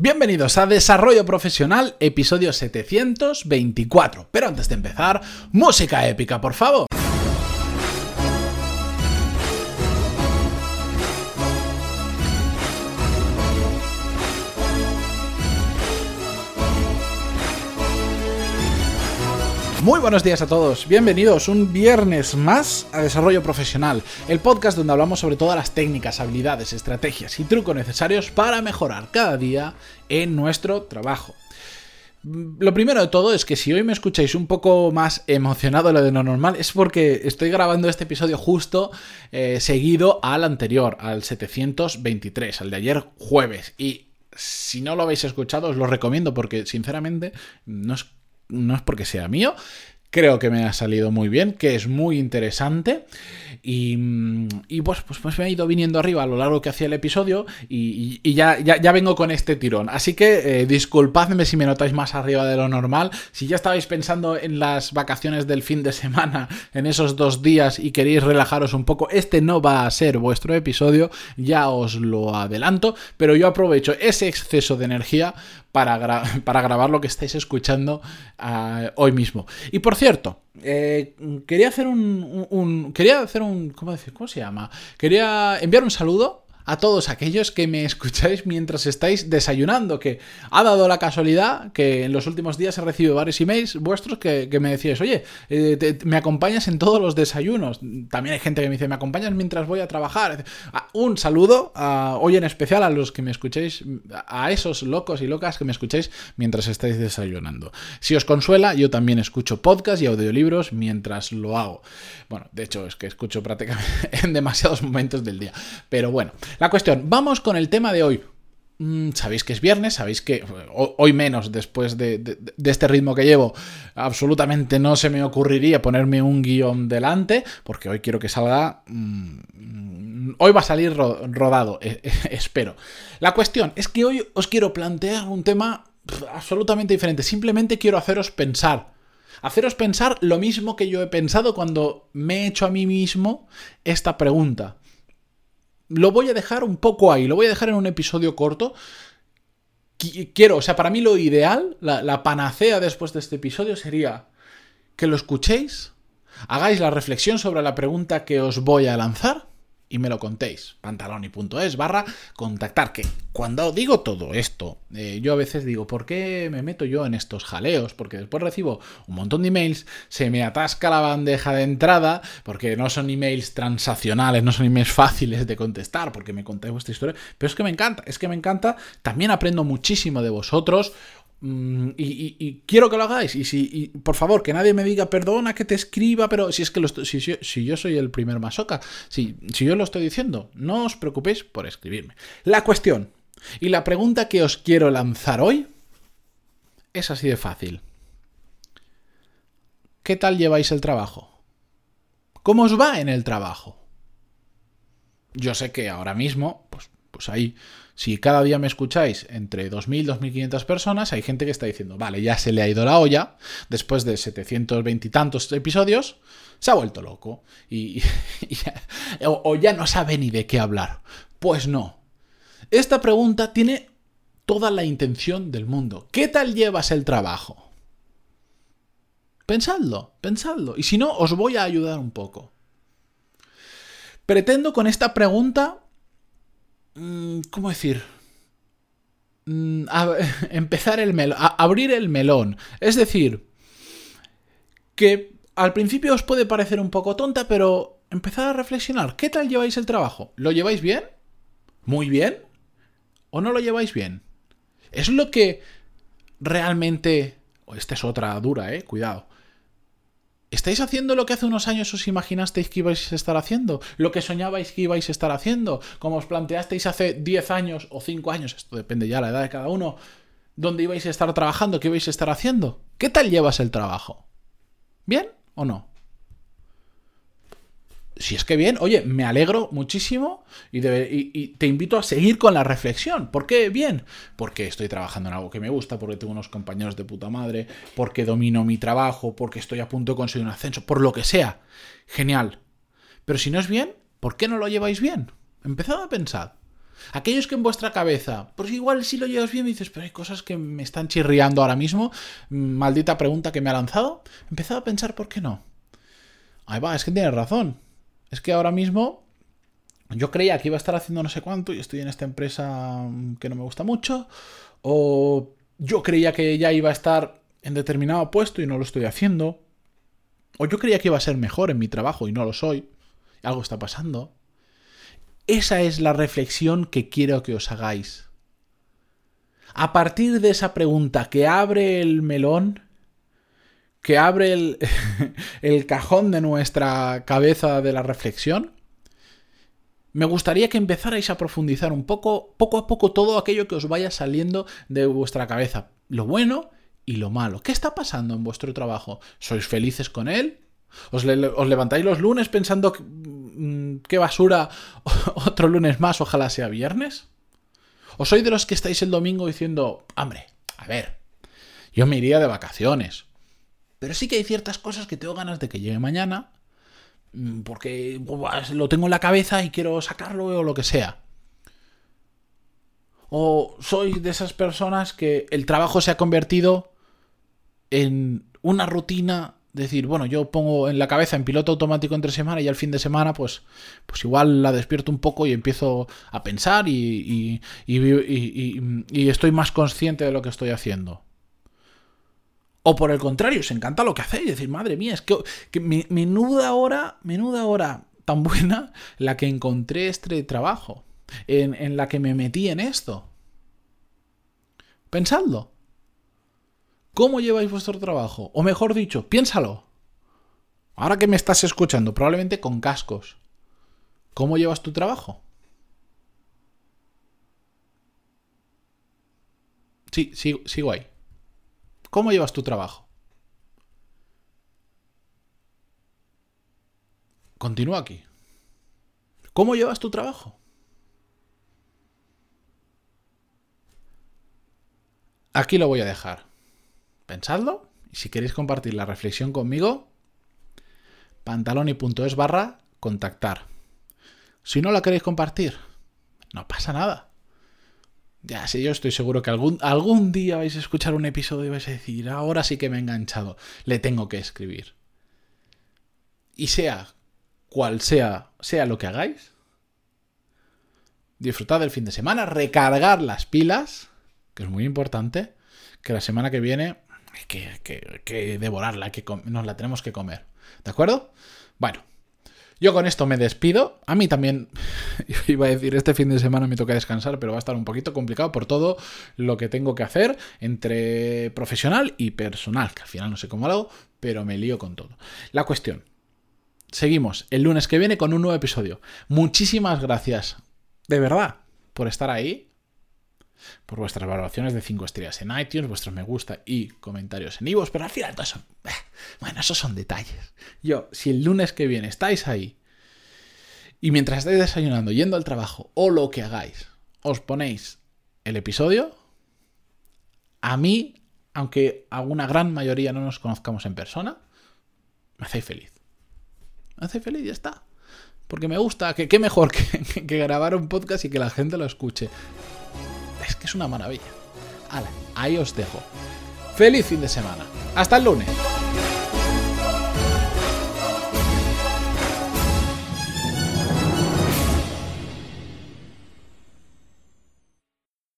Bienvenidos a Desarrollo Profesional, episodio 724. Pero antes de empezar, música épica, por favor. Muy buenos días a todos, bienvenidos un viernes más a Desarrollo Profesional, el podcast donde hablamos sobre todas las técnicas, habilidades, estrategias y trucos necesarios para mejorar cada día en nuestro trabajo. Lo primero de todo es que si hoy me escucháis un poco más emocionado de lo normal es porque estoy grabando este episodio justo eh, seguido al anterior, al 723, al de ayer jueves. Y si no lo habéis escuchado os lo recomiendo porque sinceramente no es no es porque sea mío, creo que me ha salido muy bien, que es muy interesante. Y, y pues, pues, pues, me ha ido viniendo arriba a lo largo que hacía el episodio y, ya, ya, vengo con este tirón. Así que eh, disculpadme si me notáis más arriba de lo normal. Si ya estabais pensando en las vacaciones del fin de semana, en esos dos días y queréis relajaros un poco, este no va a ser vuestro episodio, ya os lo adelanto, pero yo aprovecho ese exceso de energía para, para grabar lo que estáis escuchando ah, hoy mismo. Y por cierto, eh, quería hacer un, Quería hacer un. ¿Cómo decir? ¿Cómo se llama? Quería enviar un saludo a todos aquellos que me escucháis mientras estáis desayunando, que ha dado la casualidad que en los últimos días he recibido varios emails vuestros que, me decíais, oye, eh, me acompañas en todos los desayunos. También hay gente que me dice, me acompañas mientras voy a trabajar. Un saludo hoy en especial a los que me escucháis, a esos locos y locas que me escucháis mientras estáis desayunando. Si os consuela, yo también escucho podcast y audiolibros mientras lo hago. Bueno, de hecho es que escucho prácticamente en demasiados momentos del día. Pero bueno, la cuestión, vamos con el tema de hoy. Mm, sabéis que es viernes, sabéis que hoy menos después de, este ritmo que llevo, absolutamente no se me ocurriría ponerme un guion delante, porque hoy quiero que salga... Mm, hoy va a salir rodado, e, e, espero. La cuestión es que hoy os quiero plantear un tema absolutamente diferente, simplemente quiero haceros pensar. Haceros pensar lo mismo que yo he pensado cuando me he hecho a mí mismo esta pregunta lo voy a dejar un poco ahí, lo voy a dejar en un episodio corto. Quiero, o sea, para mí lo ideal, la, panacea después de este episodio sería que lo escuchéis, hagáis la reflexión sobre la pregunta que os voy a lanzar y me lo contéis. Pantaloni.es barra contactar. Que cuando digo todo esto, eh, yo a veces digo, ¿por qué me meto yo en estos jaleos? Porque después recibo un montón de emails, se me atasca la bandeja de entrada, porque no son emails transaccionales, no son emails fáciles de contestar, porque me contáis vuestra historia. Pero es que me encanta, es que me encanta. También aprendo muchísimo de vosotros. Mm, y, quiero que lo hagáis. Y si, por favor, que nadie me diga, perdona que te escriba, pero si es que lo si, yo soy el primer masoca, si, si yo lo estoy diciendo, no os preocupéis por escribirme. La cuestión y la pregunta que os quiero lanzar hoy es así de fácil. ¿Qué tal lleváis el trabajo? ¿Cómo os va en el trabajo? Yo sé que ahora mismo, pues, pues ahí si cada día me escucháis entre 2.000 y 2.500 personas, hay gente que está diciendo, vale, ya se le ha ido la olla, después de 720 y tantos episodios, se ha vuelto loco y, o ya no sabe ni de qué hablar. Pues no. Esta pregunta tiene toda la intención del mundo. ¿Qué tal llevas el trabajo? Pensadlo, pensadlo. Y si no, os voy a ayudar un poco. Pretendo con esta pregunta ¿Cómo decir? Mm, empezar el melón, abrir el melón. Es decir, que al principio os puede parecer un poco tonta, pero empezad a reflexionar. ¿Qué tal lleváis el trabajo? ¿Lo lleváis bien? ¿Muy bien? ¿O no lo lleváis bien? ¿Es lo que realmente... Esta es otra dura, eh, cuidado. ¿Estáis haciendo lo que hace unos años os imaginasteis que ibais a estar haciendo? ¿Lo que soñabais que ibais a estar haciendo? Como os planteasteis hace 10 años o 5 años, esto depende ya de la edad de cada uno, ¿dónde ibais a estar trabajando? ¿Qué ibais a estar haciendo? ¿Qué tal llevas el trabajo? ¿Bien o no? Si es que bien, oye, me alegro muchísimo y, te invito a seguir con la reflexión. ¿Por qué bien? Porque estoy trabajando en algo que me gusta, porque tengo unos compañeros de puta madre, porque domino mi trabajo, porque estoy a punto de conseguir un ascenso, por lo que sea. Genial. Pero si no es bien, ¿por qué no lo lleváis bien? Empezad a pensar. Aquellos que en vuestra cabeza, pues igual si lo llevas bien y dices, pero hay cosas que me están chirriando ahora mismo, maldita pregunta que me ha lanzado, empezado a pensar, ¿por qué no? Ahí va, es que tienes razón. Es que ahora mismo yo creía que iba a estar haciendo no sé cuánto y estoy en esta empresa que no me gusta mucho, o yo creía que ya iba a estar en determinado puesto y no lo estoy haciendo, o yo creía que iba a ser mejor en mi trabajo y no lo soy, algo está pasando. Esa es la reflexión que quiero que os hagáis. A partir de esa pregunta que abre el melón, que abre el, cajón de nuestra cabeza de la reflexión, me gustaría que empezarais a profundizar un poco, poco a poco, todo aquello que os vaya saliendo de vuestra cabeza. Lo bueno y lo malo. ¿Qué está pasando en vuestro trabajo? ¿Sois felices con él? ¿Os, levantáis los lunes pensando mm, qué basura otro lunes más, ojalá sea viernes? ¿O soy de los que estáis el domingo diciendo, hombre, a ver, yo me iría de vacaciones? Pero sí que hay ciertas cosas que tengo ganas de que llegue mañana, mm, porque lo tengo en la cabeza y quiero sacarlo o lo que sea. O soy de esas personas que el trabajo se ha convertido en una rutina decir, bueno, yo pongo en la cabeza en piloto automático entre semana y al fin de semana, pues, pues igual la despierto un poco y empiezo a pensar y, y, estoy más consciente de lo que estoy haciendo. O por el contrario, os encanta lo que hacéis, decir, madre mía, es que, menuda hora, menuda hora tan buena la que encontré este trabajo, en, la que me metí en esto. Pensadlo. ¿Cómo lleváis vuestro trabajo? O mejor dicho, piénsalo. Ahora que me estás escuchando, probablemente con cascos. ¿Cómo llevas tu trabajo? Sí, sigo ahí. ¿Cómo llevas tu trabajo? Continúa aquí. ¿Cómo llevas tu trabajo? Aquí lo voy a dejar pensadlo. Y si queréis compartir la reflexión conmigo, pantaloni.es barra contactar. Si no la queréis compartir, no pasa nada. Ya, sí, yo estoy seguro que algún, algún día vais a escuchar un episodio y vais a decir, ahora sí que me he enganchado, le tengo que escribir. Y sea cual sea, sea lo que hagáis, disfrutad del fin de semana, recargar las pilas, que es muy importante, que la semana que viene que, que, devorarla, que nos la tenemos que comer. ¿De acuerdo? Bueno, yo con esto me despido. A mí también, iba a decir, este fin de semana me toca descansar, pero va a estar un poquito complicado por todo lo que tengo que hacer entre profesional y personal, que al final no sé cómo lo hago, pero me lío con todo. La cuestión. Seguimos el lunes que viene con un nuevo episodio. Muchísimas gracias, de verdad, por estar ahí por vuestras valoraciones de 5 estrellas en iTunes, vuestros me gusta y comentarios en iVoox, pero al final son... Eh, bueno, esos son detalles. Yo, si el lunes que viene estáis ahí y mientras estáis desayunando, yendo al trabajo o lo que hagáis, os ponéis el episodio, a mí, aunque a una gran mayoría no nos conozcamos en persona, me hacéis feliz. Me hacéis feliz y ya está. Porque me gusta, que qué mejor que, que grabar un podcast y que la gente lo escuche es que es una maravilla. ahí os dejo. Feliz fin de semana. Hasta el lunes.